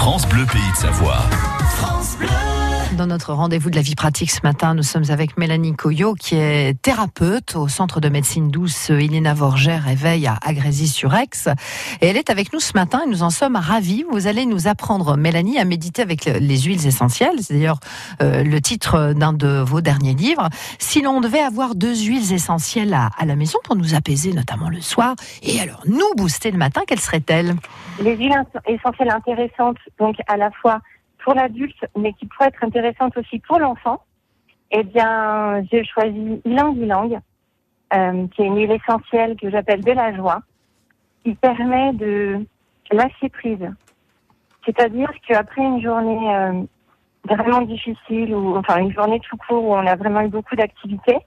France Bleu Pays de Savoie. Dans notre rendez-vous de la vie pratique ce matin, nous sommes avec Mélanie Coyot, qui est thérapeute au Centre de médecine douce Elena Vorger Réveil à Agrésy-sur-Aix. Et elle est avec nous ce matin et nous en sommes ravis. Vous allez nous apprendre, Mélanie, à méditer avec les huiles essentielles. C'est d'ailleurs euh, le titre d'un de vos derniers livres. Si l'on devait avoir deux huiles essentielles à, à, la maison pour nous apaiser, notamment le soir, et alors nous booster le matin, quelles seraient-elles? Les huiles essentielles intéressantes, donc à la fois pour l'adulte, mais qui pourrait être intéressante aussi pour l'enfant, eh bien, j'ai choisi Ylang Ylang, euh, qui est une huile essentielle que j'appelle de la joie, qui permet de lâcher prise. C'est-à-dire qu'après une journée euh, vraiment difficile, ou enfin une journée tout court où on a vraiment eu beaucoup d'activités,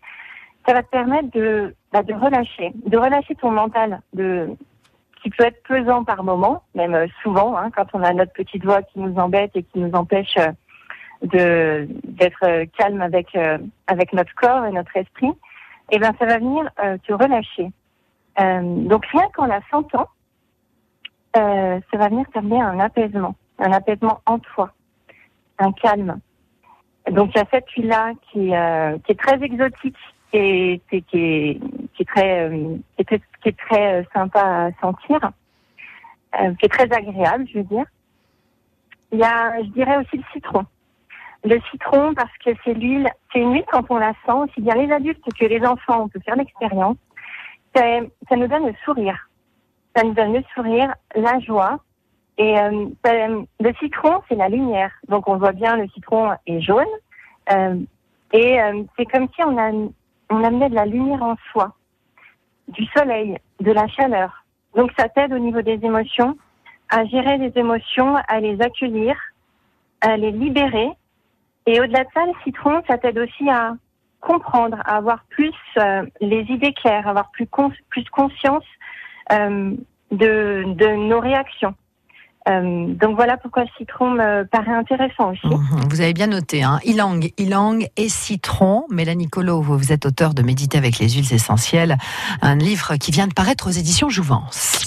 ça va te permettre de, bah, de relâcher, de relâcher ton mental, de qui peut être pesant par moment, même euh, souvent, hein, quand on a notre petite voix qui nous embête et qui nous empêche euh, d'être euh, calme avec notre corps et notre esprit, et eh ben ça va venir te relâcher. donc rien qu'en la sentant, ça va venir t'amener un apaisement, un apaisement en toi, un calme. Donc il y a cette huile-là qui, est très exotique et qui, qui, est, qui est très qui est, très euh, sympa à sentir, euh, qui est très agréable, je veux dire. Il y a, je dirais aussi le citron. Le citron, parce que c'est l'huile, c'est une huile quand on la sent, aussi bien les adultes que les enfants, on peut faire l'expérience. Ça nous donne le sourire. Ça nous donne le sourire, la joie. Et euh, le citron, c'est la lumière. Donc on voit bien, le citron est jaune. Euh, et euh, c'est comme si on, a, on amenait de la lumière en soi du soleil, de la chaleur. Donc ça t'aide au niveau des émotions à gérer les émotions, à les accueillir, à les libérer. Et au-delà de ça, le citron, ça t'aide aussi à comprendre, à avoir plus euh, les idées claires, avoir plus, plus conscience euh, de, de nos réactions. Euh, donc voilà pourquoi le citron me paraît intéressant aussi. Mhm. vous avez bien noté, hein. Ilang, Ilang et citron. Mélanie Colo, vous êtes auteur de Méditer avec les huiles essentielles, un livre qui vient de paraître aux éditions Jouvence.